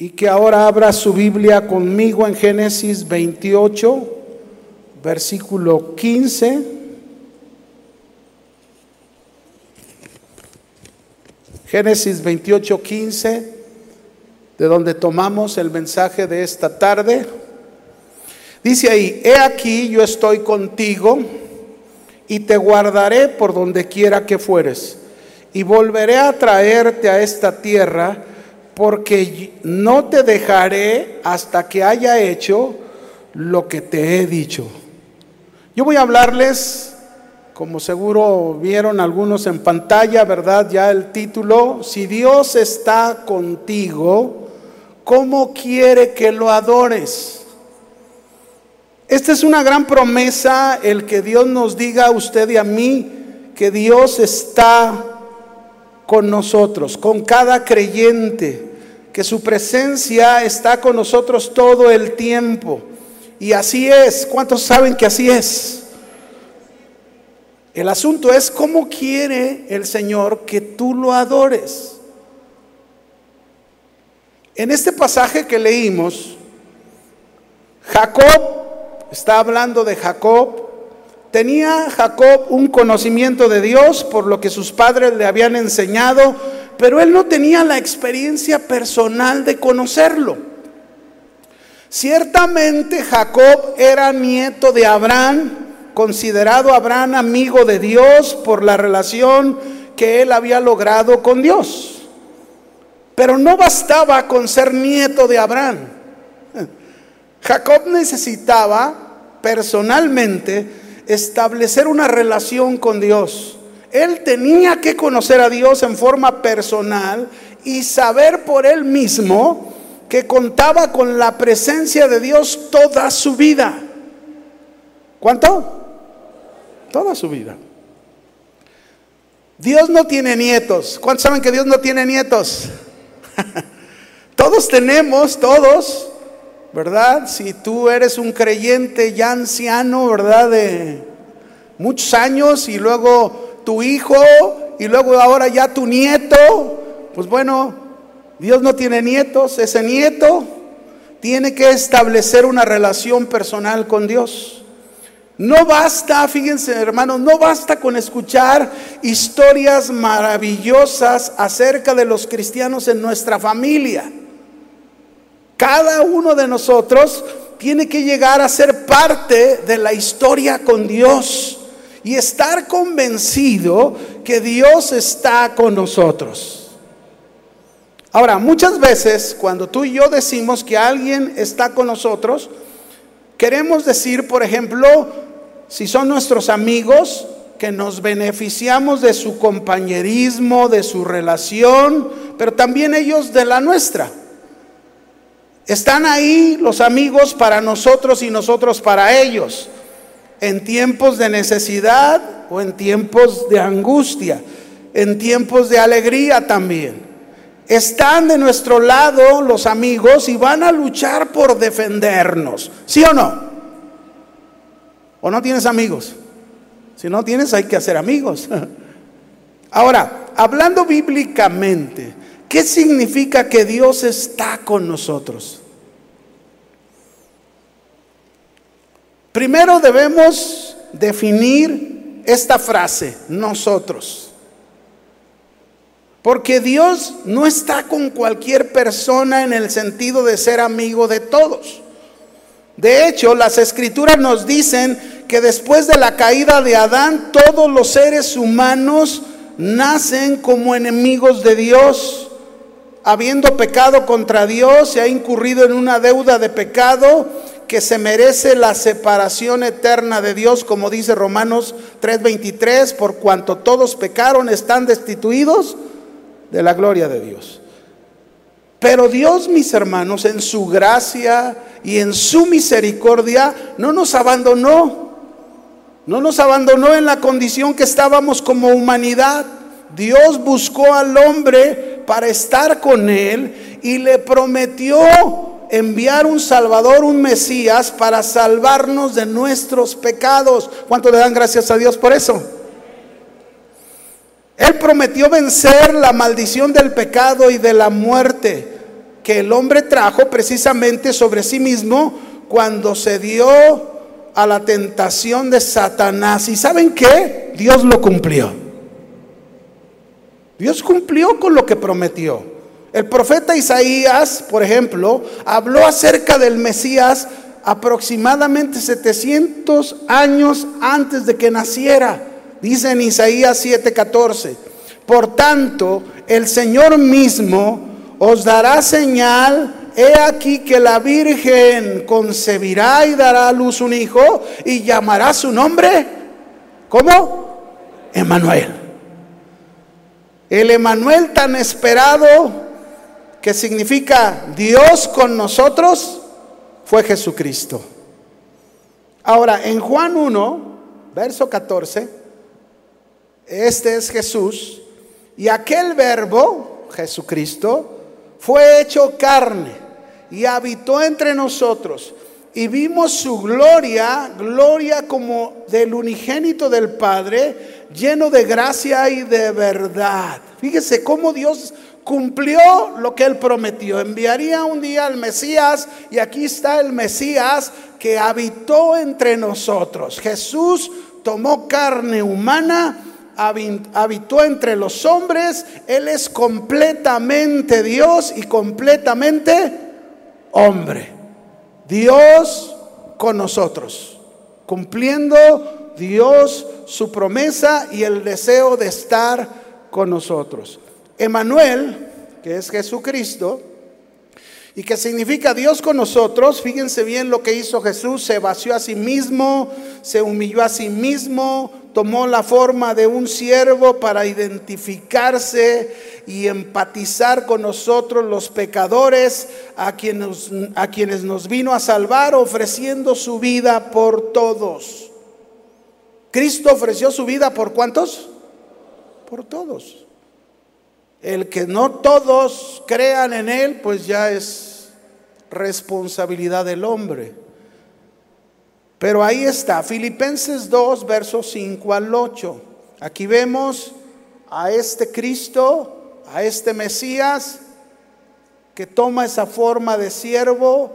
y que ahora abra su Biblia conmigo en Génesis 28, versículo 15. Génesis 28, 15, de donde tomamos el mensaje de esta tarde. Dice ahí, he aquí yo estoy contigo y te guardaré por donde quiera que fueres y volveré a traerte a esta tierra porque no te dejaré hasta que haya hecho lo que te he dicho. Yo voy a hablarles, como seguro vieron algunos en pantalla, ¿verdad? Ya el título, si Dios está contigo, ¿cómo quiere que lo adores? Esta es una gran promesa, el que Dios nos diga a usted y a mí que Dios está con nosotros, con cada creyente, que su presencia está con nosotros todo el tiempo. Y así es, ¿cuántos saben que así es? El asunto es cómo quiere el Señor que tú lo adores. En este pasaje que leímos, Jacob está hablando de Jacob. Tenía Jacob un conocimiento de Dios por lo que sus padres le habían enseñado, pero él no tenía la experiencia personal de conocerlo. Ciertamente Jacob era nieto de Abraham, considerado Abraham amigo de Dios por la relación que él había logrado con Dios. Pero no bastaba con ser nieto de Abraham. Jacob necesitaba personalmente establecer una relación con Dios. Él tenía que conocer a Dios en forma personal y saber por él mismo que contaba con la presencia de Dios toda su vida. ¿Cuánto? Toda su vida. Dios no tiene nietos. ¿Cuántos saben que Dios no tiene nietos? todos tenemos, todos, ¿verdad? Si tú eres un creyente ya anciano, ¿verdad? De muchos años y luego tu hijo y luego ahora ya tu nieto, pues bueno, Dios no tiene nietos, ese nieto tiene que establecer una relación personal con Dios. No basta, fíjense hermanos, no basta con escuchar historias maravillosas acerca de los cristianos en nuestra familia. Cada uno de nosotros tiene que llegar a ser parte de la historia con Dios y estar convencido que Dios está con nosotros. Ahora, muchas veces cuando tú y yo decimos que alguien está con nosotros, queremos decir, por ejemplo, si son nuestros amigos, que nos beneficiamos de su compañerismo, de su relación, pero también ellos de la nuestra. Están ahí los amigos para nosotros y nosotros para ellos, en tiempos de necesidad o en tiempos de angustia, en tiempos de alegría también. Están de nuestro lado los amigos y van a luchar por defendernos, ¿sí o no? ¿O no tienes amigos? Si no tienes, hay que hacer amigos. Ahora, hablando bíblicamente, ¿qué significa que Dios está con nosotros? Primero debemos definir esta frase, nosotros. Porque Dios no está con cualquier persona en el sentido de ser amigo de todos. De hecho, las escrituras nos dicen que después de la caída de Adán, todos los seres humanos nacen como enemigos de Dios. Habiendo pecado contra Dios, se ha incurrido en una deuda de pecado que se merece la separación eterna de Dios, como dice Romanos 3:23, por cuanto todos pecaron, están destituidos de la gloria de Dios. Pero Dios, mis hermanos, en su gracia y en su misericordia, no nos abandonó. No nos abandonó en la condición que estábamos como humanidad. Dios buscó al hombre para estar con él y le prometió enviar un Salvador, un Mesías, para salvarnos de nuestros pecados. ¿Cuánto le dan gracias a Dios por eso? Él prometió vencer la maldición del pecado y de la muerte, que el hombre trajo precisamente sobre sí mismo cuando se dio a la tentación de Satanás. ¿Y saben qué? Dios lo cumplió. Dios cumplió con lo que prometió. El profeta Isaías, por ejemplo, habló acerca del Mesías aproximadamente 700 años antes de que naciera. Dice en Isaías 7:14, por tanto, el Señor mismo os dará señal, he aquí que la Virgen concebirá y dará a luz un hijo y llamará su nombre, ¿cómo? Emanuel. El Emanuel tan esperado, que significa Dios con nosotros, fue Jesucristo. Ahora, en Juan 1, verso 14, este es Jesús, y aquel verbo, Jesucristo, fue hecho carne y habitó entre nosotros. Y vimos su gloria, gloria como del unigénito del Padre, lleno de gracia y de verdad. Fíjese cómo Dios cumplió lo que él prometió. Enviaría un día al Mesías y aquí está el Mesías que habitó entre nosotros. Jesús tomó carne humana habitó entre los hombres, Él es completamente Dios y completamente hombre. Dios con nosotros, cumpliendo Dios su promesa y el deseo de estar con nosotros. Emanuel, que es Jesucristo, y que significa Dios con nosotros, fíjense bien lo que hizo Jesús, se vació a sí mismo, se humilló a sí mismo, tomó la forma de un siervo para identificarse y empatizar con nosotros los pecadores, a quienes, a quienes nos vino a salvar ofreciendo su vida por todos. Cristo ofreció su vida por cuántos? Por todos. El que no todos crean en Él, pues ya es responsabilidad del hombre. Pero ahí está, Filipenses 2, versos 5 al 8. Aquí vemos a este Cristo, a este Mesías, que toma esa forma de siervo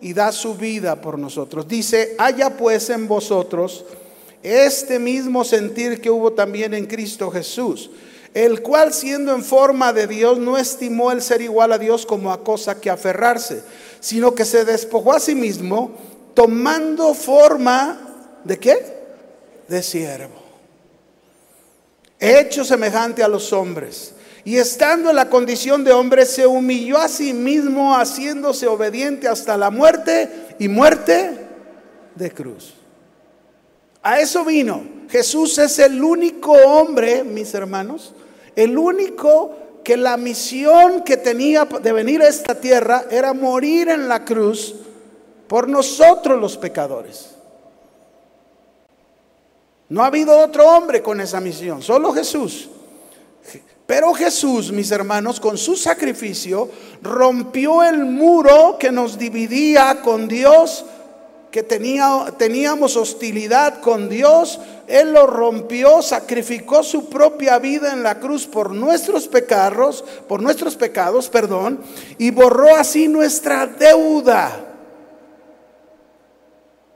y da su vida por nosotros. Dice, haya pues en vosotros este mismo sentir que hubo también en Cristo Jesús, el cual siendo en forma de Dios no estimó el ser igual a Dios como a cosa que aferrarse, sino que se despojó a sí mismo tomando forma de qué? De siervo. Hecho semejante a los hombres. Y estando en la condición de hombre, se humilló a sí mismo, haciéndose obediente hasta la muerte y muerte de cruz. A eso vino. Jesús es el único hombre, mis hermanos, el único que la misión que tenía de venir a esta tierra era morir en la cruz por nosotros los pecadores. No ha habido otro hombre con esa misión, solo Jesús. Pero Jesús, mis hermanos, con su sacrificio rompió el muro que nos dividía con Dios, que tenía, teníamos hostilidad con Dios. Él lo rompió, sacrificó su propia vida en la cruz por nuestros pecados, por nuestros pecados, perdón, y borró así nuestra deuda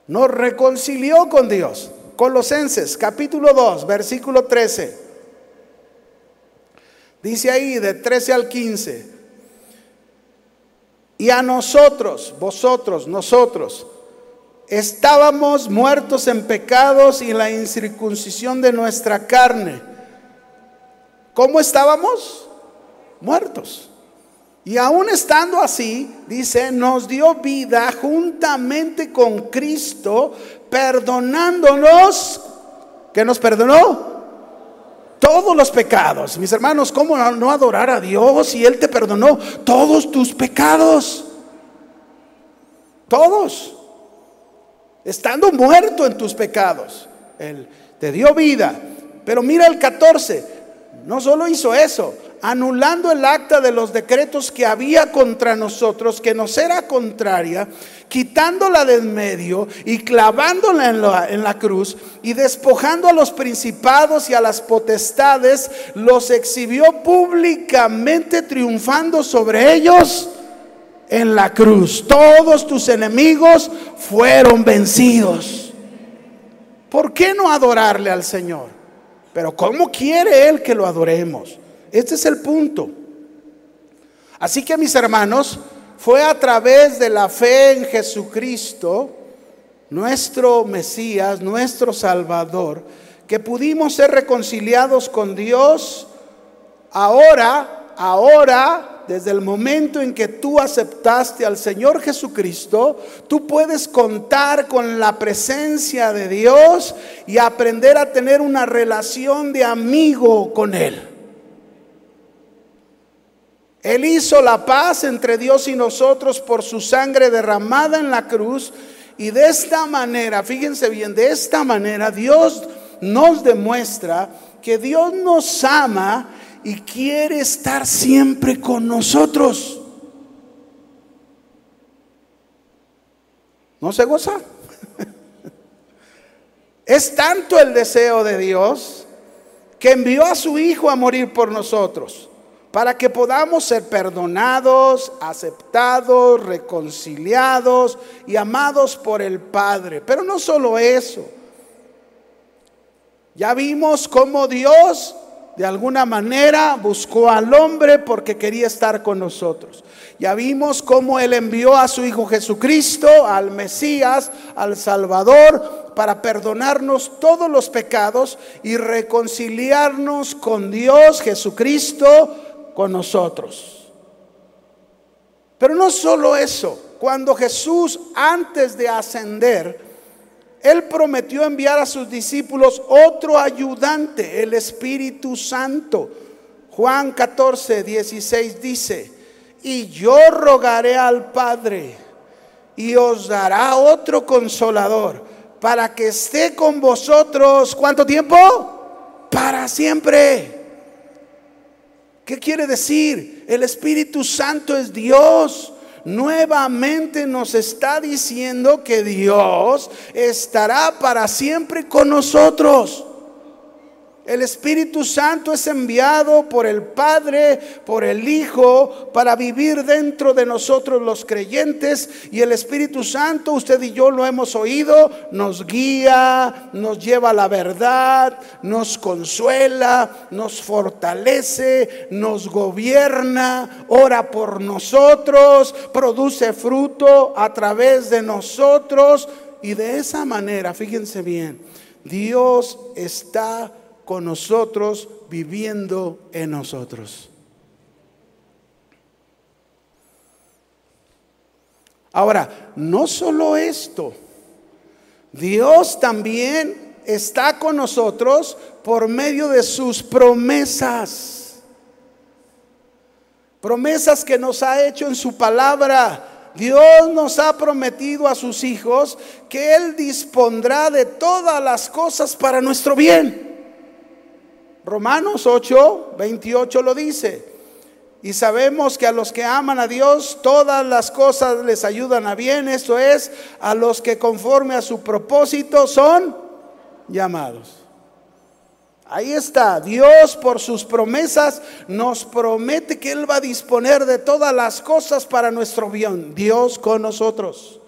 nos reconcilió con Dios. Colosenses capítulo 2, versículo 13. Dice ahí de 13 al 15. Y a nosotros, vosotros, nosotros, estábamos muertos en pecados y la incircuncisión de nuestra carne. ¿Cómo estábamos? Muertos. Y aún estando así, dice, nos dio vida juntamente con Cristo, perdonándonos, que nos perdonó todos los pecados. Mis hermanos, ¿cómo no adorar a Dios si Él te perdonó todos tus pecados? Todos. Estando muerto en tus pecados. Él te dio vida. Pero mira el 14. No solo hizo eso, anulando el acta de los decretos que había contra nosotros, que nos era contraria, quitándola del medio y clavándola en la, en la cruz y despojando a los principados y a las potestades, los exhibió públicamente triunfando sobre ellos en la cruz. Todos tus enemigos fueron vencidos. ¿Por qué no adorarle al Señor? Pero ¿cómo quiere Él que lo adoremos? Este es el punto. Así que mis hermanos, fue a través de la fe en Jesucristo, nuestro Mesías, nuestro Salvador, que pudimos ser reconciliados con Dios. Ahora, ahora, desde el momento en que tú aceptaste al Señor Jesucristo, tú puedes contar con la presencia de Dios y aprender a tener una relación de amigo con Él. Él hizo la paz entre Dios y nosotros por su sangre derramada en la cruz. Y de esta manera, fíjense bien, de esta manera Dios nos demuestra que Dios nos ama y quiere estar siempre con nosotros. ¿No se goza? Es tanto el deseo de Dios que envió a su Hijo a morir por nosotros para que podamos ser perdonados, aceptados, reconciliados y amados por el Padre. Pero no solo eso. Ya vimos cómo Dios de alguna manera buscó al hombre porque quería estar con nosotros. Ya vimos cómo Él envió a su Hijo Jesucristo, al Mesías, al Salvador, para perdonarnos todos los pecados y reconciliarnos con Dios Jesucristo con nosotros. Pero no solo eso, cuando Jesús antes de ascender, Él prometió enviar a sus discípulos otro ayudante, el Espíritu Santo. Juan 14, 16 dice, y yo rogaré al Padre y os dará otro consolador para que esté con vosotros, ¿cuánto tiempo? Para siempre. ¿Qué quiere decir? El Espíritu Santo es Dios. Nuevamente nos está diciendo que Dios estará para siempre con nosotros. El Espíritu Santo es enviado por el Padre, por el Hijo, para vivir dentro de nosotros los creyentes. Y el Espíritu Santo, usted y yo lo hemos oído, nos guía, nos lleva a la verdad, nos consuela, nos fortalece, nos gobierna, ora por nosotros, produce fruto a través de nosotros. Y de esa manera, fíjense bien, Dios está con nosotros, viviendo en nosotros. Ahora, no solo esto, Dios también está con nosotros por medio de sus promesas. Promesas que nos ha hecho en su palabra. Dios nos ha prometido a sus hijos que Él dispondrá de todas las cosas para nuestro bien. Romanos 8, 28 lo dice. Y sabemos que a los que aman a Dios, todas las cosas les ayudan a bien. Eso es, a los que conforme a su propósito son llamados. Ahí está, Dios por sus promesas nos promete que Él va a disponer de todas las cosas para nuestro bien. Dios con nosotros.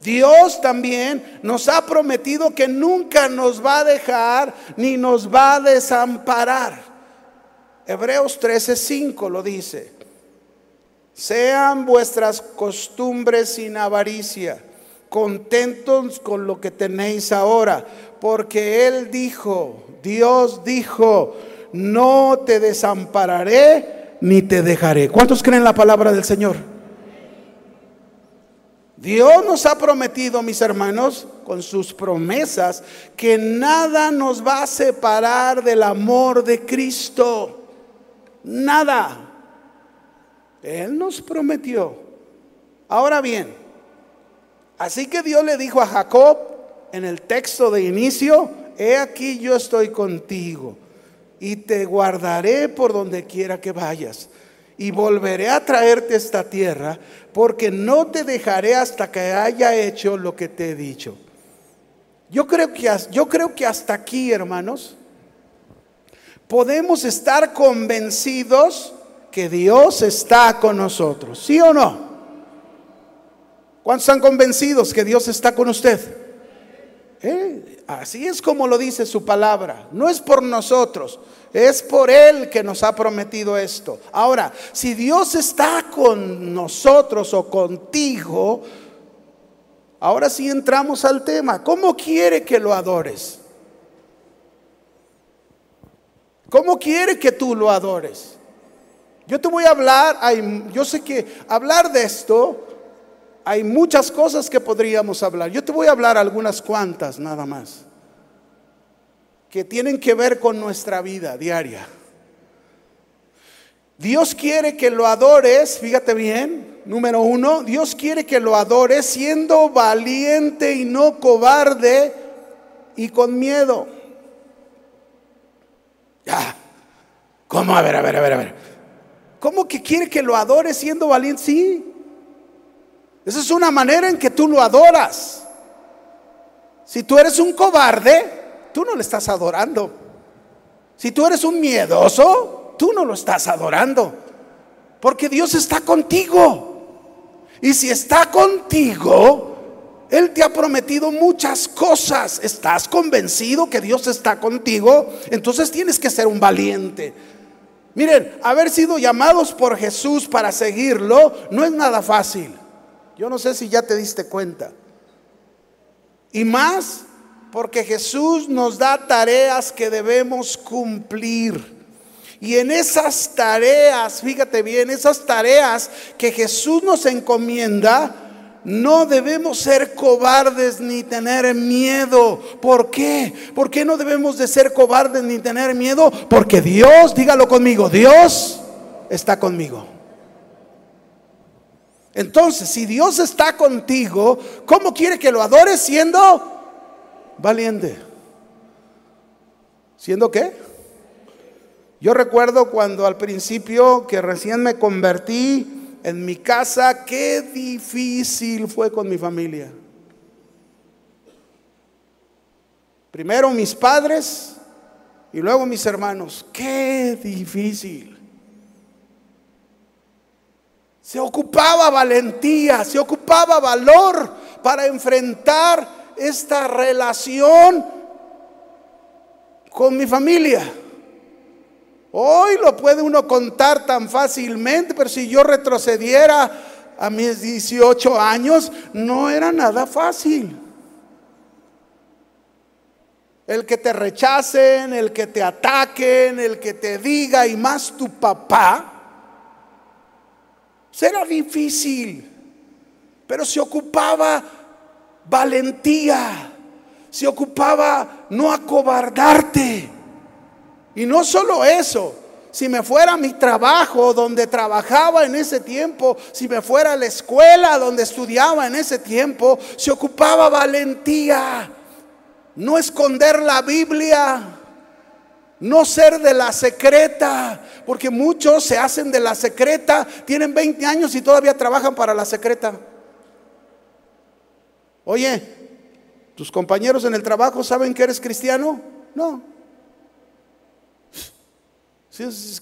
Dios también nos ha prometido que nunca nos va a dejar ni nos va a desamparar. Hebreos 13:5 lo dice. Sean vuestras costumbres sin avaricia, contentos con lo que tenéis ahora, porque Él dijo, Dios dijo, no te desampararé ni te dejaré. ¿Cuántos creen la palabra del Señor? Dios nos ha prometido, mis hermanos, con sus promesas, que nada nos va a separar del amor de Cristo. Nada. Él nos prometió. Ahora bien, así que Dios le dijo a Jacob en el texto de inicio, he aquí yo estoy contigo y te guardaré por donde quiera que vayas y volveré a traerte esta tierra, porque no te dejaré hasta que haya hecho lo que te he dicho. Yo creo que, yo creo que hasta aquí, hermanos, podemos estar convencidos que Dios está con nosotros, ¿sí o no? ¿Cuántos están convencidos que Dios está con usted? ¿Eh? Así es como lo dice su palabra. No es por nosotros, es por Él que nos ha prometido esto. Ahora, si Dios está con nosotros o contigo, ahora sí entramos al tema. ¿Cómo quiere que lo adores? ¿Cómo quiere que tú lo adores? Yo te voy a hablar, yo sé que hablar de esto hay muchas cosas que podríamos hablar. Yo te voy a hablar algunas cuantas nada más, que tienen que ver con nuestra vida diaria. Dios quiere que lo adores, fíjate bien, número uno, Dios quiere que lo adores siendo valiente y no cobarde y con miedo. Ya, ¿cómo? A ver, a ver, a ver, a ver. ¿Cómo que quiere que lo adores siendo valiente? Sí, esa es una manera en que tú lo adoras. Si tú eres un cobarde, tú no le estás adorando. Si tú eres un miedoso, tú no lo estás adorando. Porque Dios está contigo. Y si está contigo, Él te ha prometido muchas cosas. ¿Estás convencido que Dios está contigo? Entonces tienes que ser un valiente. Miren, haber sido llamados por Jesús para seguirlo no es nada fácil. Yo no sé si ya te diste cuenta. Y más porque Jesús nos da tareas que debemos cumplir. Y en esas tareas, fíjate bien, esas tareas que Jesús nos encomienda, no debemos ser cobardes ni tener miedo. ¿Por qué? ¿Por qué no debemos de ser cobardes ni tener miedo? Porque Dios, dígalo conmigo, Dios está conmigo. Entonces, si Dios está contigo, ¿cómo quiere que lo adores siendo valiente? ¿Siendo qué? Yo recuerdo cuando al principio que recién me convertí en mi casa, qué difícil fue con mi familia. Primero mis padres y luego mis hermanos. Qué difícil. Se ocupaba valentía, se ocupaba valor para enfrentar esta relación con mi familia. Hoy lo puede uno contar tan fácilmente, pero si yo retrocediera a mis 18 años, no era nada fácil. El que te rechacen, el que te ataquen, el que te diga, y más tu papá, Será difícil, pero se ocupaba valentía, se ocupaba no acobardarte. Y no solo eso, si me fuera a mi trabajo donde trabajaba en ese tiempo, si me fuera a la escuela donde estudiaba en ese tiempo, se ocupaba valentía. No esconder la Biblia, no ser de la secreta, porque muchos se hacen de la secreta, tienen 20 años y todavía trabajan para la secreta. Oye, ¿tus compañeros en el trabajo saben que eres cristiano? No.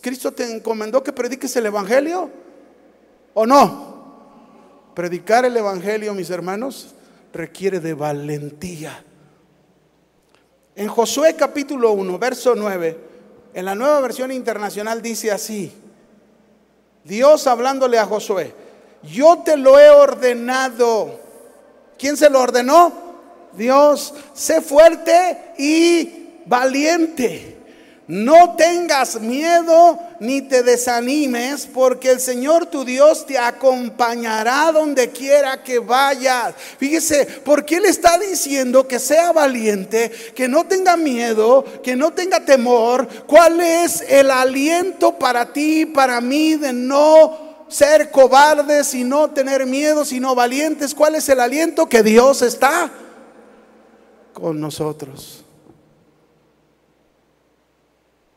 ¿Cristo te encomendó que prediques el Evangelio? ¿O no? Predicar el Evangelio, mis hermanos, requiere de valentía. En Josué capítulo 1, verso 9, en la nueva versión internacional dice así, Dios hablándole a Josué, yo te lo he ordenado. ¿Quién se lo ordenó? Dios, sé fuerte y valiente. No tengas miedo ni te desanimes, porque el Señor tu Dios te acompañará donde quiera que vayas. Fíjese, porque Él está diciendo que sea valiente, que no tenga miedo, que no tenga temor. ¿Cuál es el aliento para ti, para mí, de no ser cobardes y no tener miedo, sino valientes? ¿Cuál es el aliento? Que Dios está con nosotros.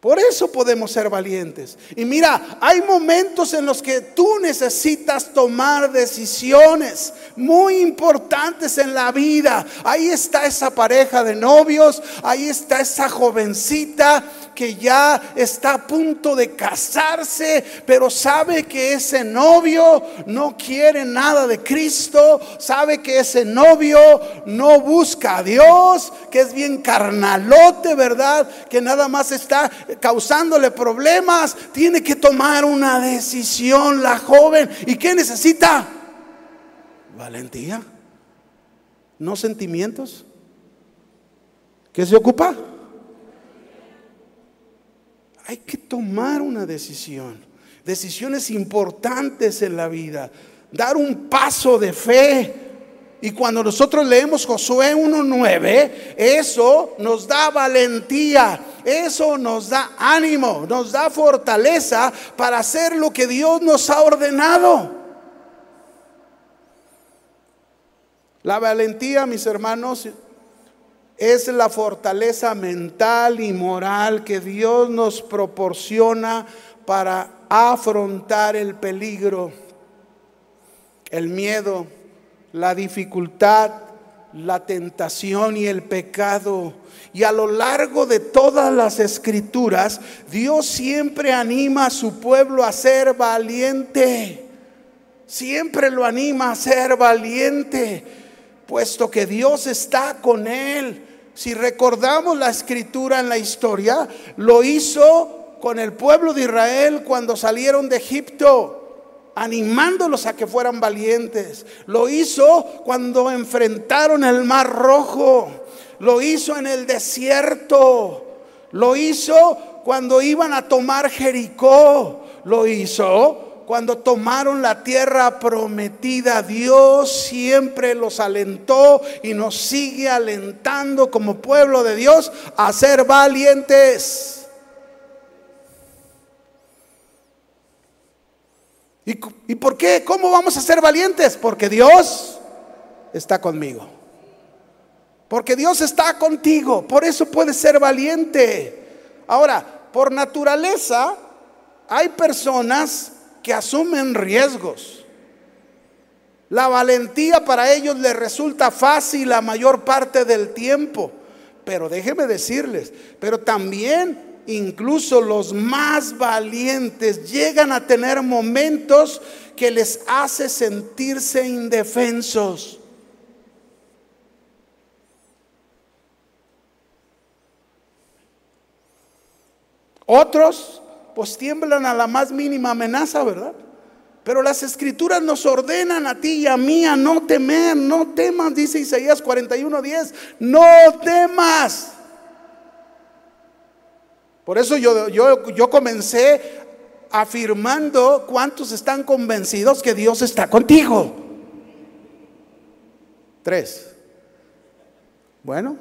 Por eso podemos ser valientes. Y mira, hay momentos en los que tú necesitas tomar decisiones muy importantes en la vida. Ahí está esa pareja de novios, ahí está esa jovencita que ya está a punto de casarse, pero sabe que ese novio no quiere nada de Cristo, sabe que ese novio no busca a Dios, que es bien carnalote, ¿verdad? Que nada más está causándole problemas, tiene que tomar una decisión la joven. ¿Y qué necesita? Valentía, no sentimientos. ¿Qué se ocupa? Hay que tomar una decisión, decisiones importantes en la vida, dar un paso de fe. Y cuando nosotros leemos Josué 1.9, eso nos da valentía, eso nos da ánimo, nos da fortaleza para hacer lo que Dios nos ha ordenado. La valentía, mis hermanos, es la fortaleza mental y moral que Dios nos proporciona para afrontar el peligro, el miedo, la dificultad, la tentación y el pecado. Y a lo largo de todas las escrituras, Dios siempre anima a su pueblo a ser valiente. Siempre lo anima a ser valiente, puesto que Dios está con él. Si recordamos la escritura en la historia, lo hizo con el pueblo de Israel cuando salieron de Egipto, animándolos a que fueran valientes. Lo hizo cuando enfrentaron el mar rojo. Lo hizo en el desierto. Lo hizo cuando iban a tomar Jericó. Lo hizo cuando tomaron la tierra prometida, Dios siempre los alentó y nos sigue alentando como pueblo de Dios a ser valientes. ¿Y, ¿Y, por qué? ¿Cómo vamos a ser valientes? Porque Dios está conmigo. Porque Dios está contigo. Por eso puedes ser valiente. Ahora, por naturaleza, hay personas que asumen riesgos. La valentía para ellos les resulta fácil la mayor parte del tiempo. Pero déjenme decirles, pero también incluso los más valientes llegan a tener momentos que les hace sentirse indefensos. Otros pues tiemblan a la más mínima amenaza, ¿verdad? Pero las escrituras nos ordenan a ti y a mí a no temer, no temas, dice Isaías 41:10, no temas. Por eso yo, yo, yo comencé afirmando cuántos están convencidos que Dios está contigo. Tres. Bueno.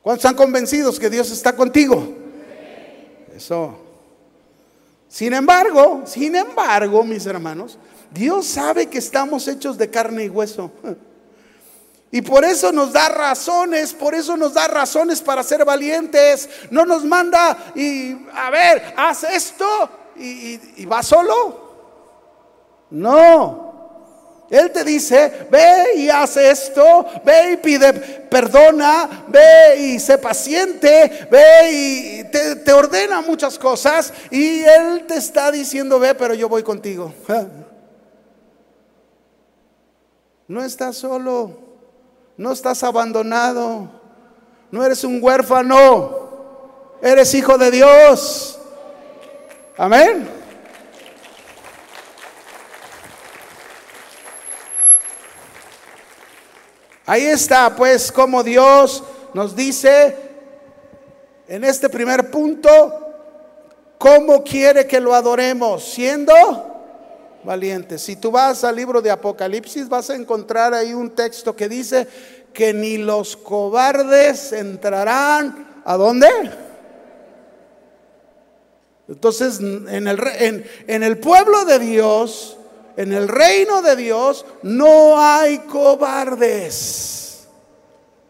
¿Cuántos están convencidos que Dios está contigo? Eso. Sin embargo, sin embargo, mis hermanos, Dios sabe que estamos hechos de carne y hueso. Y por eso nos da razones, por eso nos da razones para ser valientes. No nos manda y, a ver, haz esto y, va solo. No, él te dice, ve y haz esto, ve y pide perdona, ve y sé paciente, ve y te, ordena muchas cosas y Él te está diciendo, ve, pero yo voy contigo. No estás solo, no estás abandonado, no eres un huérfano, eres hijo de Dios. Amén. Ahí está, pues, como Dios nos dice en este primer punto, cómo quiere que lo adoremos, siendo valientes. Si tú vas al libro de Apocalipsis, vas a encontrar ahí un texto que dice que ni los cobardes entrarán. ¿A dónde? Entonces, en el, en el pueblo de Dios, en el reino de Dios no hay cobardes.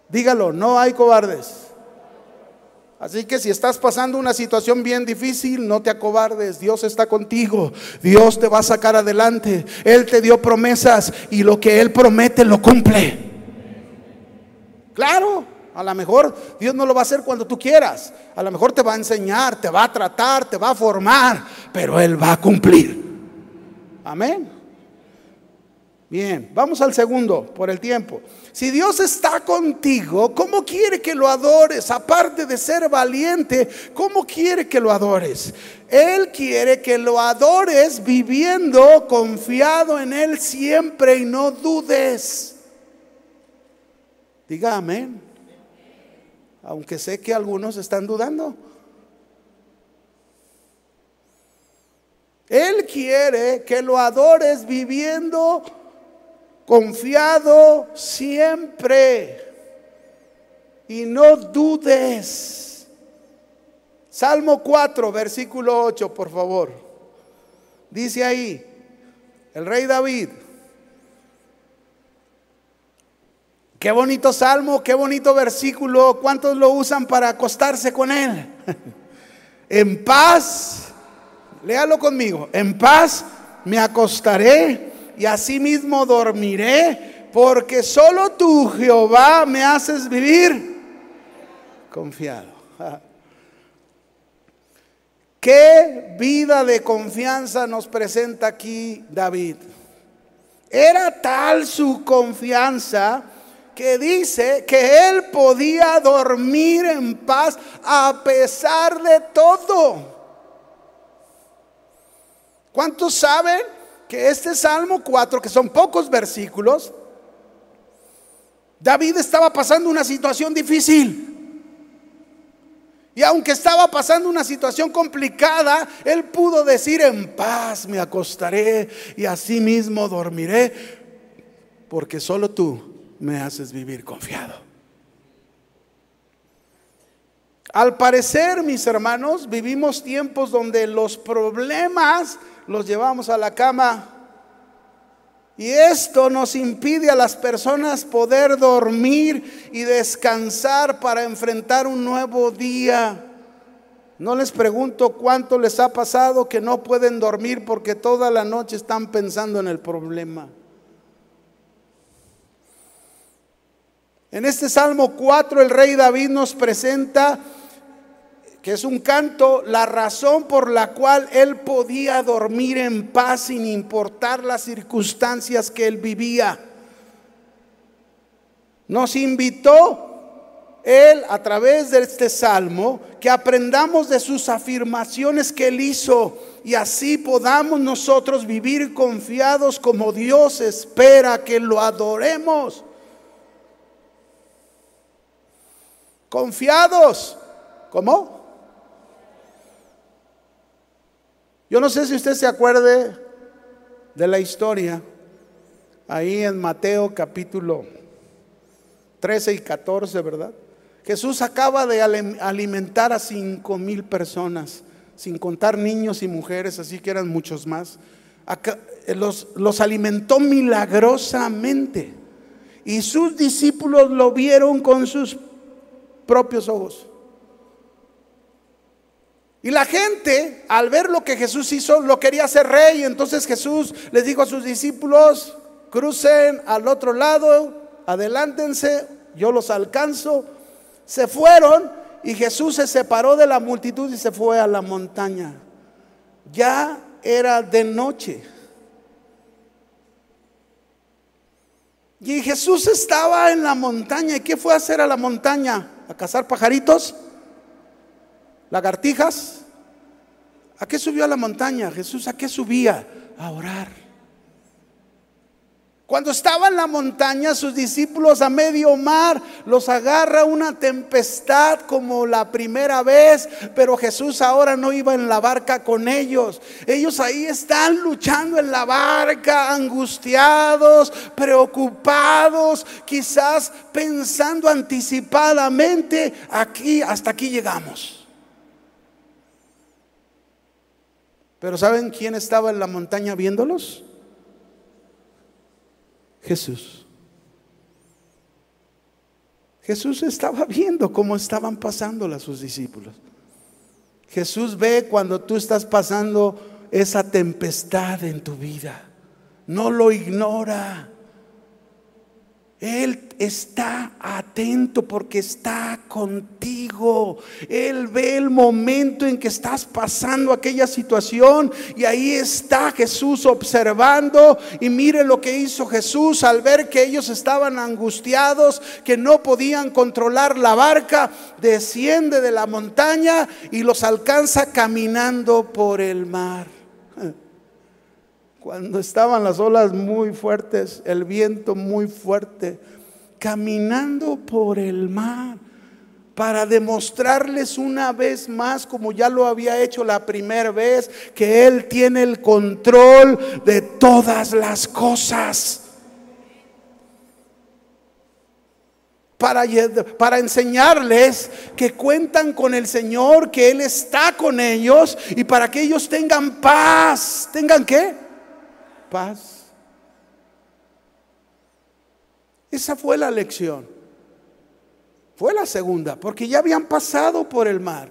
Dígalo, no hay cobardes. Así que si estás pasando una situación bien difícil, no te acobardes. Dios está contigo. Dios te va a sacar adelante. Él te dio promesas y lo que Él promete lo cumple. Claro, A lo mejor Dios no lo va a hacer cuando tú quieras. A lo mejor te va a enseñar, te va a tratar, te va a formar, pero Él va a cumplir. Amén. Bien, vamos al segundo por el tiempo. Si Dios está contigo, ¿cómo quiere que lo adores? Aparte de ser valiente, ¿cómo quiere que lo adores? Él quiere que lo adores viviendo confiado en Él siempre y no dudes. Diga amén. Aunque sé que algunos están dudando. Él quiere que lo adores viviendo confiado siempre y no dudes. Salmo 4, versículo 8, por favor. Dice ahí, el rey David. Qué bonito salmo, qué bonito versículo. ¿Cuántos lo usan para acostarse con él? en paz, léalo conmigo, en paz me acostaré y asimismo dormiré, porque solo tú, Jehová, me haces vivir confiado. ¿Qué vida de confianza nos presenta aquí David? Era tal su confianza que dice que él podía dormir en paz a pesar de todo. ¿Cuántos saben que este Salmo 4, que son pocos versículos, David estaba pasando una situación difícil. Y aunque estaba pasando una situación complicada, él pudo decir, en paz me acostaré y así mismo dormiré, porque solo tú me haces vivir confiado. Al parecer, mis hermanos, vivimos tiempos donde los problemas los llevamos a la cama. Y esto nos impide a las personas poder dormir y descansar para enfrentar un nuevo día. No les pregunto cuánto les ha pasado que no pueden dormir porque toda la noche están pensando en el problema. En este Salmo 4 el rey David nos presenta que es un canto, la razón por la cual él podía dormir en paz sin importar las circunstancias que él vivía. Nos invitó él a través de este salmo que aprendamos de sus afirmaciones que él hizo y así podamos nosotros vivir confiados como Dios espera que lo adoremos. Confiados. ¿Cómo? Yo no sé si usted se acuerde de la historia ahí en Mateo capítulo 13 y 14, ¿verdad? Jesús acaba de alimentar a cinco mil personas, sin contar niños y mujeres, así que eran muchos más. Los, los alimentó milagrosamente y sus discípulos lo vieron con sus propios ojos. Y la gente, al ver lo que Jesús hizo, lo quería hacer rey. Entonces Jesús les dijo a sus discípulos, crucen al otro lado, adelántense, yo los alcanzo. Se fueron y Jesús se separó de la multitud y se fue a la montaña. Ya era de noche. Y Jesús estaba en la montaña. ¿Y qué fue a hacer a la montaña? ¿A cazar pajaritos? Lagartijas. ¿A qué subió a la montaña? Jesús, ¿a qué subía? A orar. Cuando estaba en la montaña, sus discípulos a medio mar los agarra una tempestad como la primera vez, pero Jesús ahora no iba en la barca con ellos. Ellos ahí están luchando en la barca, angustiados, preocupados, quizás pensando anticipadamente, aquí, hasta aquí llegamos. Pero ¿saben quién estaba en la montaña viéndolos? Jesús. Jesús estaba viendo cómo estaban pasando a sus discípulos. Jesús ve cuando tú estás pasando esa tempestad en tu vida. No lo ignora. Él está atento porque está contigo. Él ve el momento en que estás pasando aquella situación y ahí está Jesús observando y mire lo que hizo Jesús al ver que ellos estaban angustiados, que no podían controlar la barca, desciende de la montaña y los alcanza caminando por el mar. Cuando estaban las olas muy fuertes, el viento muy fuerte, caminando por el mar para demostrarles una vez más, como ya lo había hecho la primera vez, que Él tiene el control de todas las cosas. Para, para, enseñarles que cuentan con el Señor, que Él está con ellos y para que ellos tengan paz. ¿Tengan qué? Paz. Esa fue la lección. Fue la segunda, porque ya habían pasado por el mar.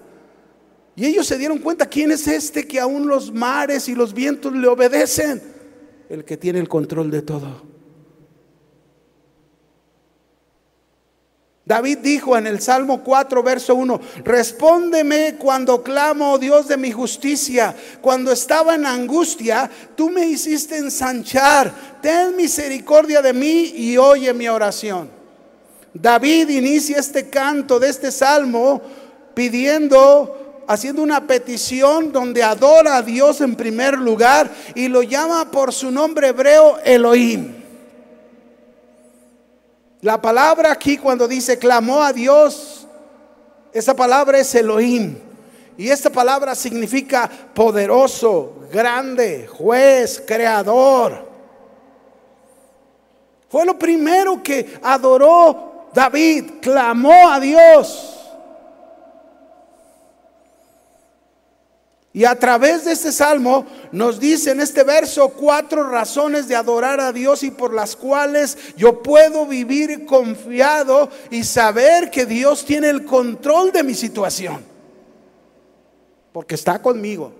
Y ellos se dieron cuenta, ¿quién es este que aún los mares y los vientos le obedecen? El que tiene el control de todo. David dijo en el Salmo 4, verso 1, respóndeme cuando clamo, oh Dios de mi justicia. Cuando estaba en angustia, tú me hiciste ensanchar. Ten misericordia de mí y oye mi oración. David inicia este canto de este salmo pidiendo, haciendo una petición donde adora a Dios en primer lugar y lo llama por su nombre hebreo Elohim. La palabra aquí cuando dice clamó a Dios, esa palabra es Elohim. Y esta palabra significa poderoso, grande, juez, creador. Fue lo primero que adoró David, clamó a Dios. Y a través de este salmo nos dice en este verso cuatro razones de adorar a Dios y por las cuales yo puedo vivir confiado y saber que Dios tiene el control de mi situación. Porque está conmigo.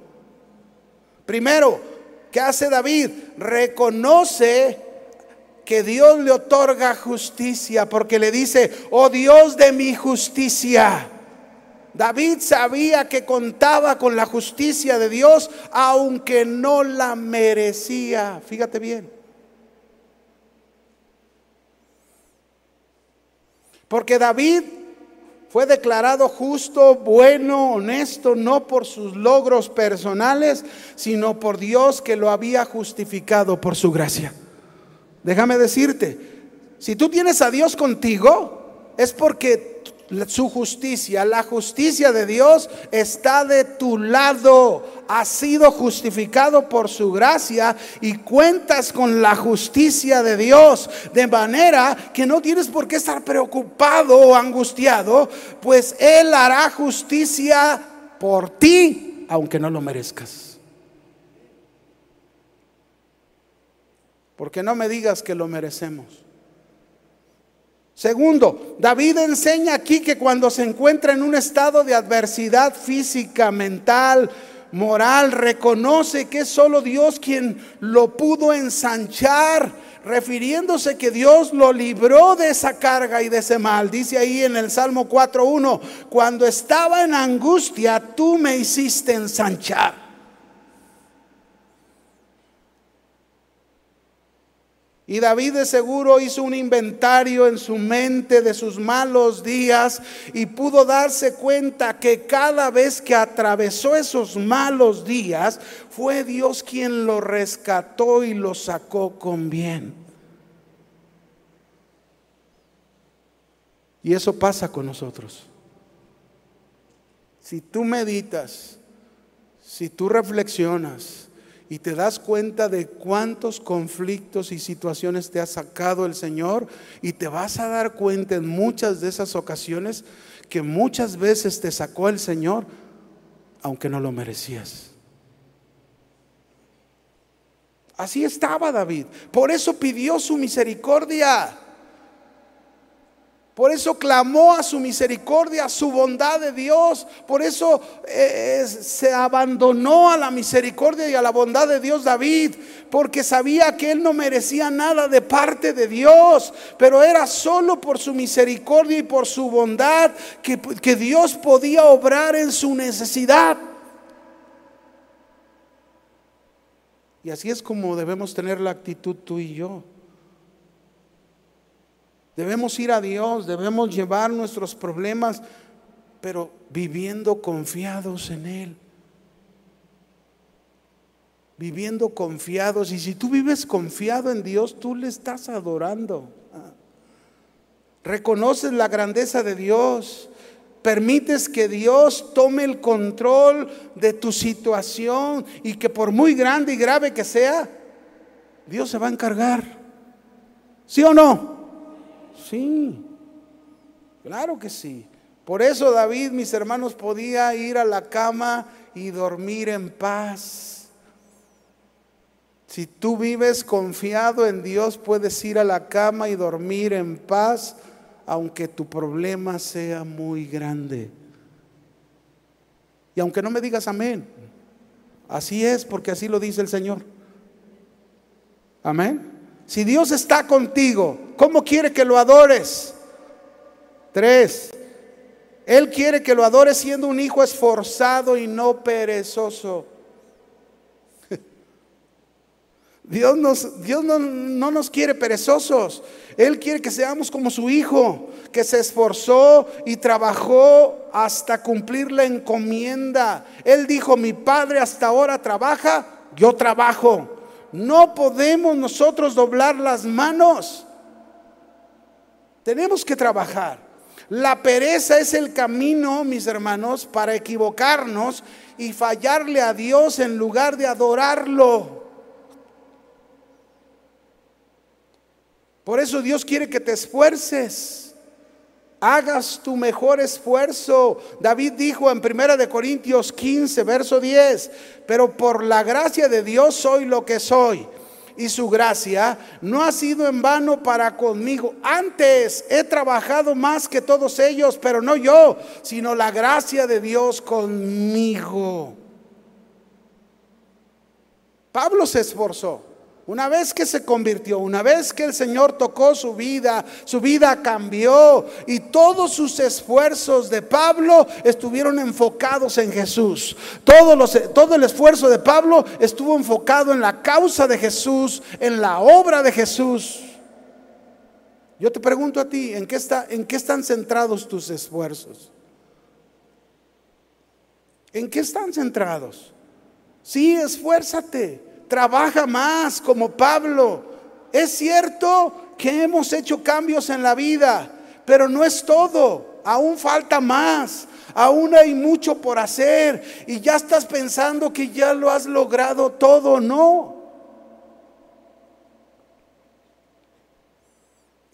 Primero, ¿qué hace David? Reconoce que Dios le otorga justicia porque le dice, oh Dios de mi justicia. David sabía que contaba con la justicia de Dios aunque no la merecía. Fíjate bien. Porque David fue declarado justo, bueno, honesto, no por sus logros personales, sino por Dios que lo había justificado por su gracia. Déjame decirte, si tú tienes a Dios contigo, es porque su justicia, la justicia de Dios está de tu lado. Has sido justificado por su gracia y cuentas con la justicia de Dios. De manera que no tienes por qué estar preocupado o angustiado, pues Él hará justicia por ti, aunque no lo merezcas. Porque no me digas que lo merecemos. Segundo, David enseña aquí que cuando se encuentra en un estado de adversidad física, mental, moral, reconoce que es solo Dios quien lo pudo ensanchar, refiriéndose que Dios lo libró de esa carga y de ese mal. Dice ahí en el Salmo 4.1, cuando estaba en angustia, tú me hiciste ensanchar. Y David de seguro hizo un inventario en su mente de sus malos días y pudo darse cuenta que cada vez que atravesó esos malos días fue Dios quien lo rescató y lo sacó con bien. Y eso pasa con nosotros. Si tú meditas, si tú reflexionas, y te das cuenta de cuántos conflictos y situaciones te ha sacado el Señor y te vas a dar cuenta en muchas de esas ocasiones que muchas veces te sacó el Señor aunque no lo merecías. Así estaba David. Por eso pidió su misericordia. Por eso clamó a su misericordia, a su bondad de Dios. Por eso eh, se abandonó a la misericordia y a la bondad de Dios David. Porque sabía que él no merecía nada de parte de Dios. Pero era solo por su misericordia y por su bondad que, que Dios podía obrar en su necesidad. Y así es como debemos tener la actitud tú y yo. Debemos ir a Dios, debemos llevar nuestros problemas, pero viviendo confiados en Él. Viviendo confiados. Y si tú vives confiado en Dios, tú le estás adorando. Reconoces la grandeza de Dios. Permites que Dios tome el control de tu situación y que por muy grande y grave que sea, Dios se va a encargar. ¿Sí o no? Sí, claro que sí. Por eso David, mis hermanos, podía ir a la cama y dormir en paz. Si tú vives confiado en Dios, puedes ir a la cama y dormir en paz, aunque tu problema sea muy grande. Y aunque no me digas amén, así es porque así lo dice el Señor. Amén. Si Dios está contigo, ¿cómo quiere que lo adores? Tres, Él quiere que lo adores siendo un hijo esforzado y no perezoso. Dios, Dios no, no, nos quiere perezosos. Él quiere que seamos como su hijo, que se esforzó y trabajó hasta cumplir la encomienda. Él dijo, mi padre hasta ahora trabaja, yo trabajo. No podemos nosotros doblar las manos. Tenemos que trabajar. La pereza es el camino, mis hermanos, para equivocarnos y fallarle a Dios en lugar de adorarlo. Por eso Dios quiere que te esfuerces hagas tu mejor esfuerzo. David dijo en Primera de Corintios 15, verso 10, pero por la gracia de Dios soy lo que soy. Y su gracia no ha sido en vano para conmigo. Antes he trabajado más que todos ellos, pero no yo, sino la gracia de Dios conmigo. Pablo se esforzó. Una vez que se convirtió, una vez que el Señor tocó su vida, su vida cambió y todos sus esfuerzos de Pablo estuvieron enfocados en Jesús. todo el esfuerzo de Pablo estuvo enfocado en la causa de Jesús, en la obra de Jesús. Yo te pregunto a ti, ¿en qué, está, en qué están centrados tus esfuerzos? ¿En qué están centrados? Sí, esfuérzate trabaja más como Pablo. Es cierto que hemos hecho cambios en la vida, pero no es todo. Aún falta más. Aún hay mucho por hacer. Y ya estás pensando que ya lo has logrado todo. No.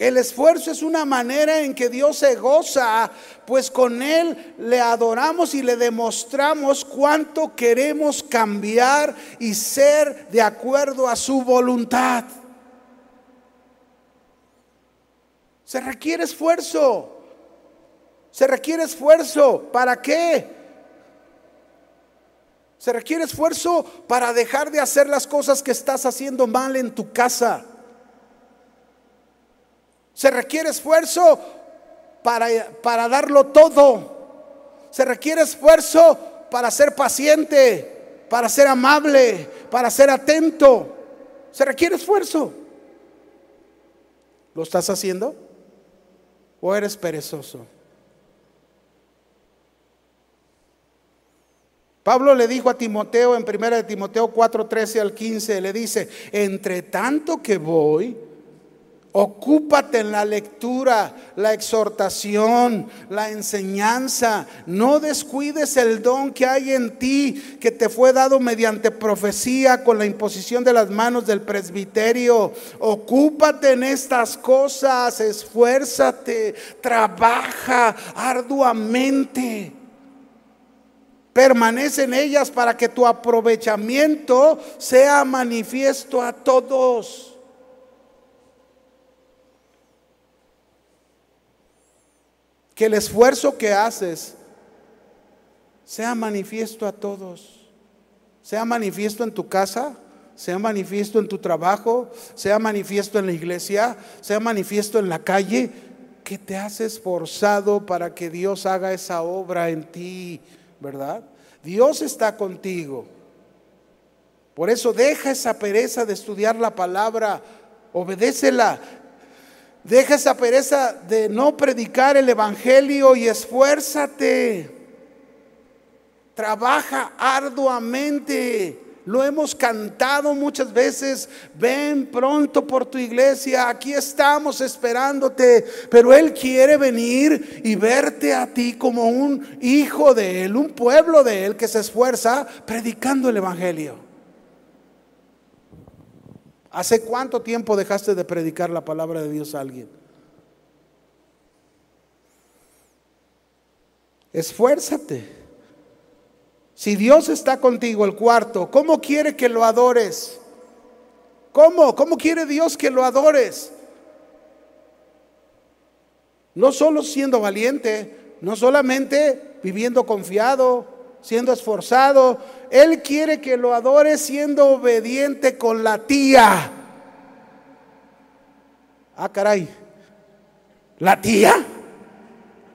El esfuerzo es una manera en que Dios se goza, pues con Él le adoramos y le demostramos cuánto queremos cambiar y ser de acuerdo a su voluntad. Se requiere esfuerzo. Se requiere esfuerzo. ¿Para qué? Se requiere esfuerzo para dejar de hacer las cosas que estás haciendo mal en tu casa. Se requiere esfuerzo para, para darlo todo. Se requiere esfuerzo para ser paciente, para ser amable, para ser atento. Se requiere esfuerzo. ¿Lo estás haciendo? ¿O eres perezoso? Pablo le dijo a Timoteo en 1 de Timoteo 4, 13 al 15, le dice, entre tanto que voy, Ocúpate en la lectura, la exhortación, la enseñanza. No descuides el don que hay en ti, que te fue dado mediante profecía con la imposición de las manos del presbiterio. Ocúpate en estas cosas, esfuérzate, trabaja arduamente. Permanece en ellas para que tu aprovechamiento sea manifiesto a todos. Que el esfuerzo que haces sea manifiesto a todos. Sea manifiesto en tu casa, sea manifiesto en tu trabajo, sea manifiesto en la iglesia, sea manifiesto en la calle, que te has esforzado para que Dios haga esa obra en ti, ¿verdad? Dios está contigo. Por eso deja esa pereza de estudiar la palabra, obedécela. Deja esa pereza de no predicar el Evangelio y esfuérzate. Trabaja arduamente. Lo hemos cantado muchas veces. Ven pronto por tu iglesia. Aquí estamos esperándote. Pero Él quiere venir y verte a ti como un hijo de Él, un pueblo de Él que se esfuerza predicando el Evangelio. ¿Hace cuánto tiempo dejaste de predicar la palabra de Dios a alguien? Esfuérzate. Si Dios está contigo, el cuarto, ¿cómo quiere que lo adores? ¿Cómo? ¿Cómo quiere Dios que lo adores? No solo siendo valiente, no solamente viviendo confiado, siendo esforzado. Él quiere que lo adores siendo obediente con la tía. Ah, caray. ¿La tía?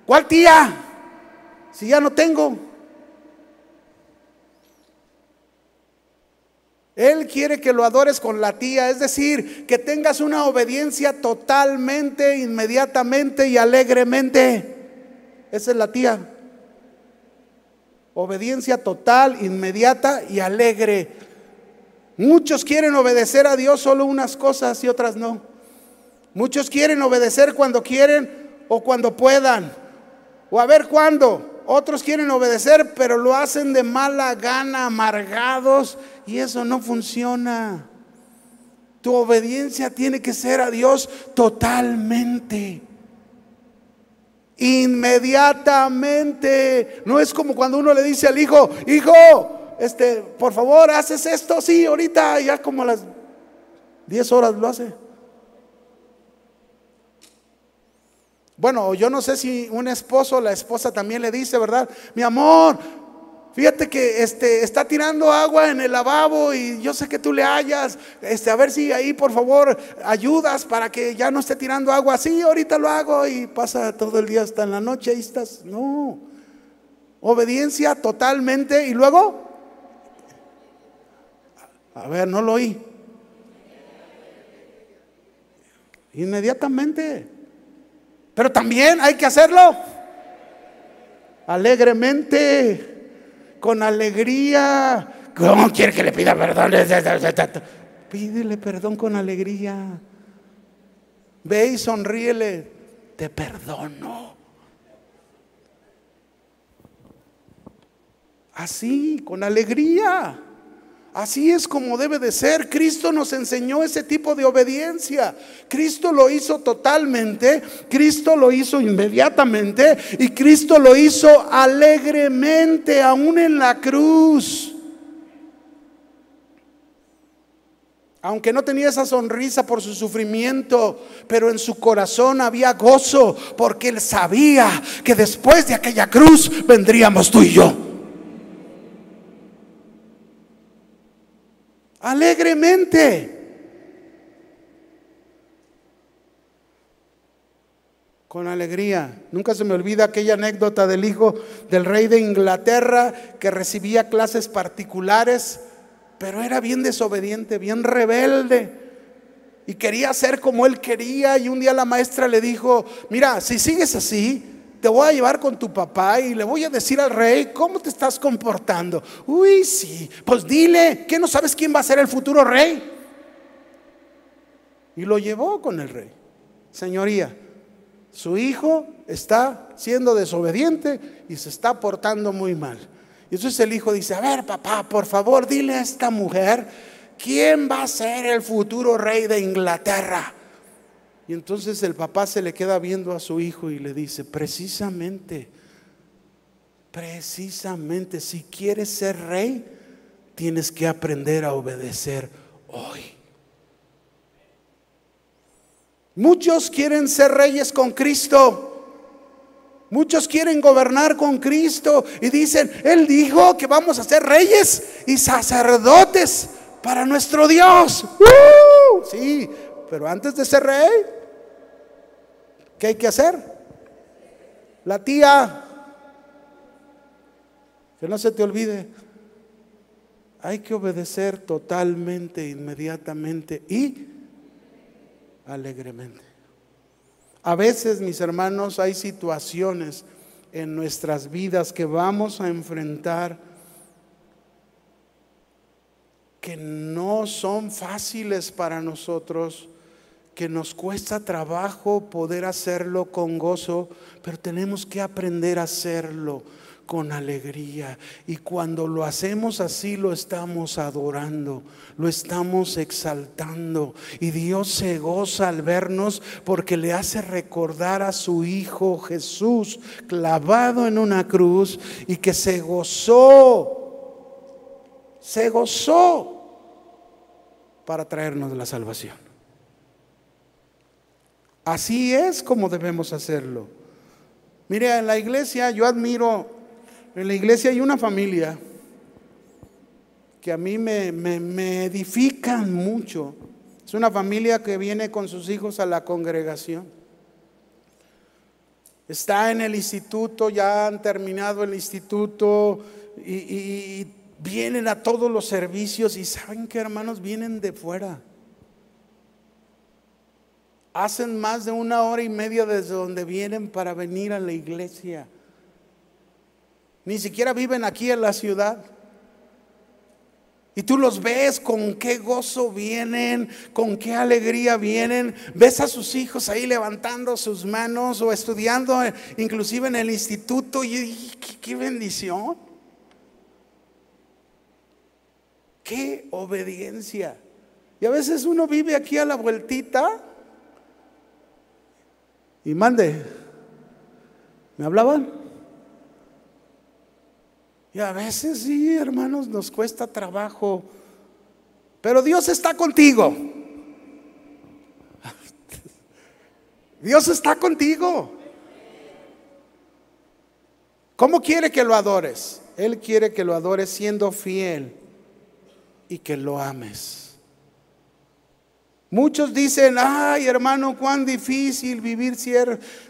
¿Cuál tía? Si ya no tengo. Él quiere que lo adores con la tía, es decir, que tengas una obediencia totalmente, inmediatamente y alegremente. Esa es la tía. Obediencia total, inmediata y alegre. Muchos quieren obedecer a Dios solo unas cosas y otras no. Muchos quieren obedecer cuando quieren o cuando puedan. O a ver cuándo. Otros quieren obedecer, pero lo hacen de mala gana, amargados, y eso no funciona. Tu obediencia tiene que ser a Dios totalmente. Inmediatamente. No es como cuando uno le dice al hijo, hijo, este, por favor, haces esto, sí, ahorita, ya como a las 10 horas lo hace. Bueno, yo no sé si un esposo la esposa también le dice, ¿verdad? Mi amor, fíjate que este, está tirando agua en el lavabo y yo sé que tú le hallas. Este, a ver si ahí por favor ayudas para que ya no esté tirando agua. Sí, ahorita lo hago y pasa todo el día hasta en la noche. Ahí estás. No. Obediencia totalmente. Y luego, a ver, no lo oí. Inmediatamente. Pero también hay que hacerlo alegremente, con alegría. ¿Cómo quiere que le pida perdón? Pídele perdón con alegría. Ve y sonríele. Te perdono. Así, con alegría. Así es como debe de ser. Cristo nos enseñó ese tipo de obediencia. Cristo lo hizo totalmente, Cristo lo hizo inmediatamente y Cristo lo hizo alegremente, aún en la cruz. Aunque no tenía esa sonrisa por su sufrimiento, pero en su corazón había gozo porque él sabía que después de aquella cruz vendríamos tú y yo. Alegremente. Con alegría. Nunca se me olvida aquella anécdota del hijo del rey de Inglaterra que recibía clases particulares, pero era bien desobediente, bien rebelde. Y quería ser como él quería. Y un día la maestra le dijo, mira, si sigues así, te voy a llevar con tu papá y le voy a decir al rey cómo te estás comportando. Uy, sí, pues dile, que no sabes quién va a ser el futuro rey? Y lo llevó con el rey. Señoría, su hijo está siendo desobediente y se está portando muy mal. Y entonces el hijo dice, a ver papá, por favor, dile a esta mujer, ¿quién va a ser el futuro rey de Inglaterra? Y entonces el papá se le queda viendo a su hijo y le dice, precisamente, precisamente, si quieres ser rey, tienes que aprender a obedecer hoy. Muchos quieren ser reyes con Cristo, Muchos quieren gobernar con Cristo y dicen, Él dijo que vamos a ser reyes y sacerdotes para nuestro Dios. ¡Uh! Sí, pero antes de ser rey, ¿qué hay que hacer? La tía, que no se te olvide, hay que obedecer totalmente, inmediatamente y alegremente. A veces, mis hermanos, hay situaciones en nuestras vidas que vamos a enfrentar que no son fáciles para nosotros, que nos cuesta trabajo poder hacerlo con gozo, pero tenemos que aprender a hacerlo con alegría. Y cuando lo hacemos así, lo estamos adorando, lo estamos exaltando. Y Dios se goza al vernos porque le hace recordar a su Hijo Jesús clavado en una cruz y que se gozó, se gozó para traernos la salvación. Así es como debemos hacerlo. Mire, en la iglesia yo admiro en la iglesia hay una familia que a mí me, me, edifican mucho. Es una familia que viene con sus hijos a la congregación. Está en el instituto, ya han terminado el instituto y, y, vienen a todos los servicios y saben que hermanos vienen de fuera. Hacen más de una hora y media desde donde vienen para venir a la iglesia. Ni siquiera viven aquí en la ciudad. Y tú los ves con qué gozo vienen, con qué alegría vienen. Ves a sus hijos ahí levantando sus manos o estudiando, eh, inclusive en el instituto. Y qué, bendición. Qué obediencia. Y a veces uno vive aquí a la vueltita. Y mande. ¿Me hablaban? Y a veces sí, hermanos, nos cuesta trabajo. Pero Dios está contigo. Dios está contigo. ¿Cómo quiere que lo adores? Él quiere que lo adores siendo fiel y que lo ames. Muchos dicen, ay hermano, cuán difícil vivir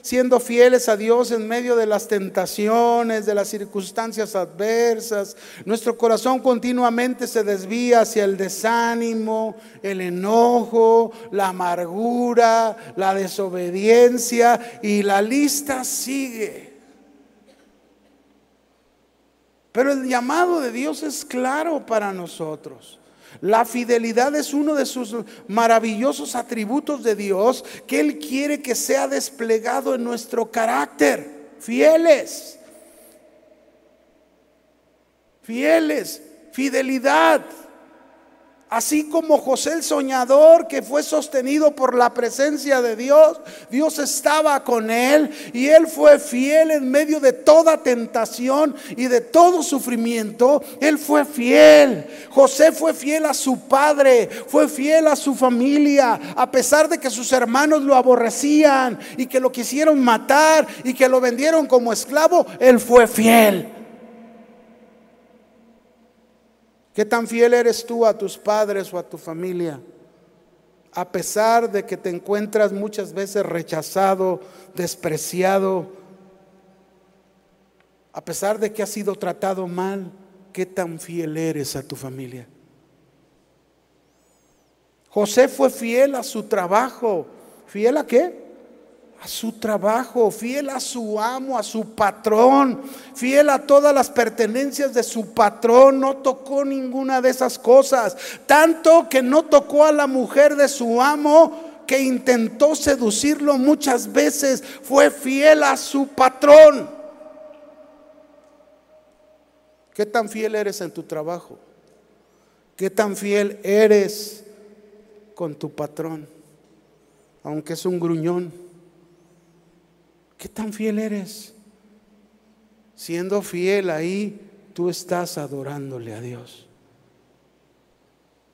siendo fieles a Dios en medio de las tentaciones, de las circunstancias adversas. Nuestro corazón continuamente se desvía hacia el desánimo, el enojo, la amargura, la desobediencia y la lista sigue. Pero el llamado de Dios es claro para nosotros. La fidelidad es uno de sus maravillosos atributos de Dios que Él quiere que sea desplegado en nuestro carácter. Fieles. Fieles. Fidelidad. Así como José el soñador que fue sostenido por la presencia de Dios, Dios estaba con él y él fue fiel en medio de toda tentación y de todo sufrimiento. Él fue fiel. José fue fiel a su padre, fue fiel a su familia, a pesar de que sus hermanos lo aborrecían y que lo quisieron matar y que lo vendieron como esclavo, él fue fiel. ¿Qué tan fiel eres tú a tus padres o a tu familia? A pesar de que te encuentras muchas veces rechazado, despreciado, a pesar de que has sido tratado mal, ¿qué tan fiel eres a tu familia? José fue fiel a su trabajo. ¿Fiel a qué? A su trabajo, fiel a su amo, a su patrón, fiel a todas las pertenencias de su patrón, no tocó ninguna de esas cosas, tanto que no tocó a la mujer de su amo que intentó seducirlo muchas veces, fue fiel a su patrón. ¿Qué tan fiel eres en tu trabajo? ¿Qué tan fiel eres con tu patrón? Aunque es un gruñón. ¿Qué tan fiel eres? Siendo fiel ahí, tú estás adorándole a Dios.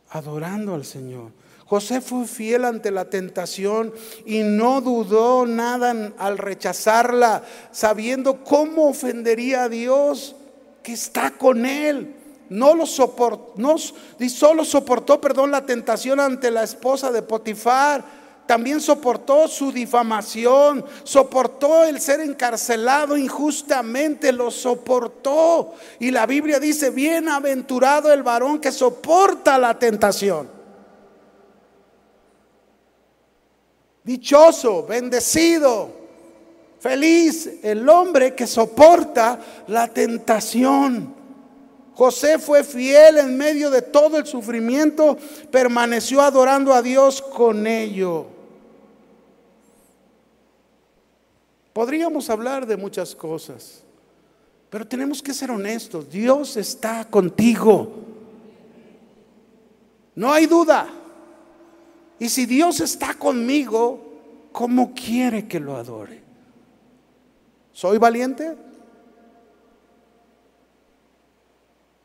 Adorando al Señor. José fue fiel ante la tentación y no dudó nada al rechazarla, sabiendo cómo ofendería a Dios que está con él. No lo soportó, no, solo soportó, perdón, la tentación ante la esposa de Potifar. También soportó su difamación, soportó el ser encarcelado injustamente, lo soportó. Y la Biblia dice, bienaventurado el varón que soporta la tentación. Dichoso, bendecido, feliz el hombre que soporta la tentación. José fue fiel en medio de todo el sufrimiento, permaneció adorando a Dios con ello. Podríamos hablar de muchas cosas, pero tenemos que ser honestos. Dios está contigo. No hay duda. Y si Dios está conmigo, ¿cómo quiere que lo adore? ¿Soy valiente?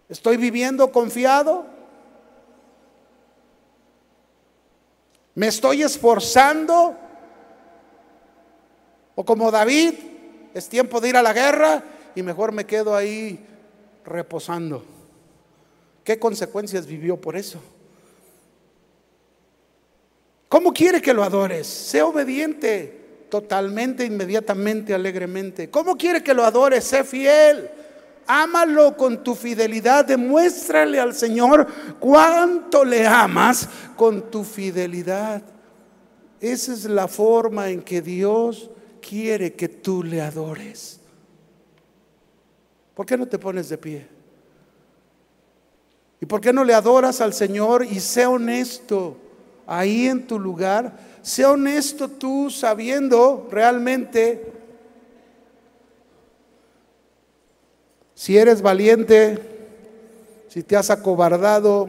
¿Estoy viviendo confiado? ¿Me estoy esforzando? ¿O como David, es tiempo de ir a la guerra y mejor me quedo ahí reposando? ¿Qué consecuencias vivió por eso? ¿Cómo quiere que lo adores? Sé obediente totalmente, inmediatamente, alegremente. ¿Cómo quiere que lo adores? Sé fiel. Ámalo con tu fidelidad. Demuéstrale al Señor cuánto le amas con tu fidelidad. Esa es la forma en que Dios quiere que tú le adores. ¿Por qué no te pones de pie? ¿Y por qué no le adoras al Señor y sé honesto? ahí en tu lugar. Sé honesto tú sabiendo realmente si eres valiente, si te has acobardado,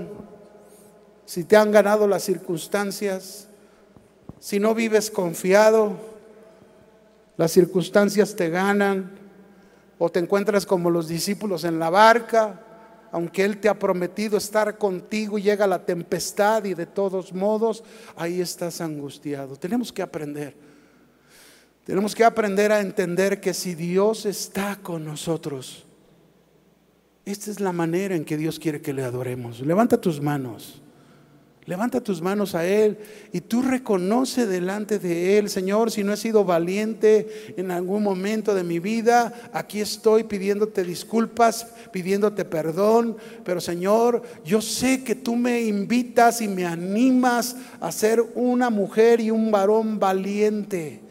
si te han ganado las circunstancias, si no vives confiado, las circunstancias te ganan o te encuentras como los discípulos en la barca aunque Él te ha prometido estar contigo y llega la tempestad y de todos modos ahí estás angustiado. Tenemos que aprender. Tenemos que aprender a entender que si Dios está con nosotros, esta es la manera en que Dios quiere que le adoremos. Levanta tus manos. Levanta tus manos a Él y tú reconoce delante de Él, Señor, si no he sido valiente en algún momento de mi vida, aquí estoy pidiéndote disculpas, pidiéndote perdón, pero Señor, yo sé que tú me invitas y me animas a ser una mujer y un varón valiente.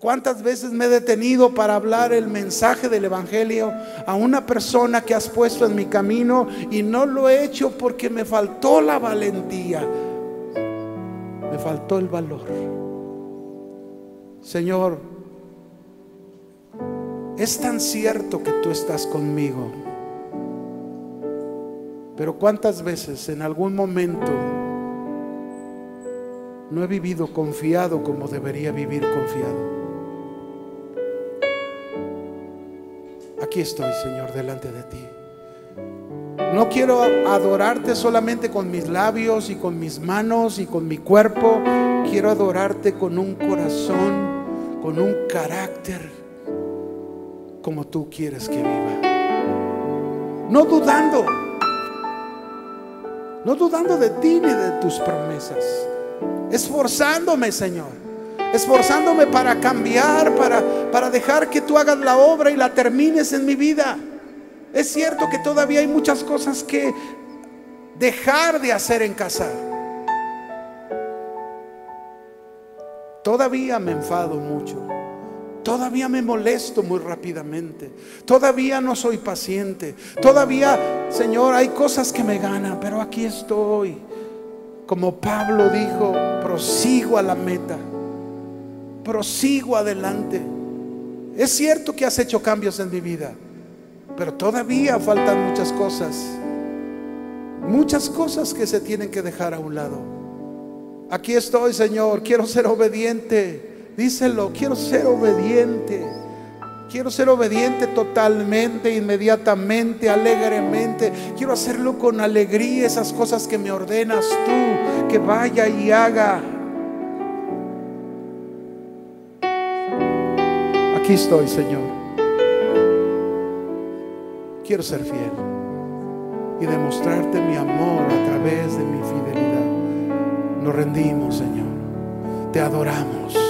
¿Cuántas veces me he detenido para hablar el mensaje del Evangelio a una persona que has puesto en mi camino y no lo he hecho porque me faltó la valentía? Me faltó el valor. Señor, es tan cierto que tú estás conmigo, pero ¿cuántas veces en algún momento no he vivido confiado como debería vivir confiado? Aquí estoy, Señor, delante de ti. No quiero adorarte solamente con mis labios y con mis manos y con mi cuerpo. Quiero adorarte con un corazón, con un carácter, como tú quieres que viva. No dudando, no dudando de ti ni de tus promesas. Esforzándome, Señor esforzándome para cambiar, para, para dejar que tú hagas la obra y la termines en mi vida. Es cierto que todavía hay muchas cosas que dejar de hacer en casa. Todavía me enfado mucho. Todavía me molesto muy rápidamente. Todavía no soy paciente. Todavía, Señor, hay cosas que me ganan, pero aquí estoy. Como Pablo dijo, prosigo a la meta prosigo adelante. Es cierto que has hecho cambios en mi vida, pero todavía faltan muchas cosas. Muchas cosas que se tienen que dejar a un lado. Aquí estoy, Señor, quiero ser obediente. Díselo, quiero ser obediente. Quiero ser obediente totalmente, inmediatamente, alegremente. Quiero hacerlo con alegría, esas cosas que me ordenas tú, que vaya y haga. Estoy, Señor. Quiero ser fiel y demostrarte mi amor a través de mi fidelidad. Nos rendimos, Señor. Te adoramos.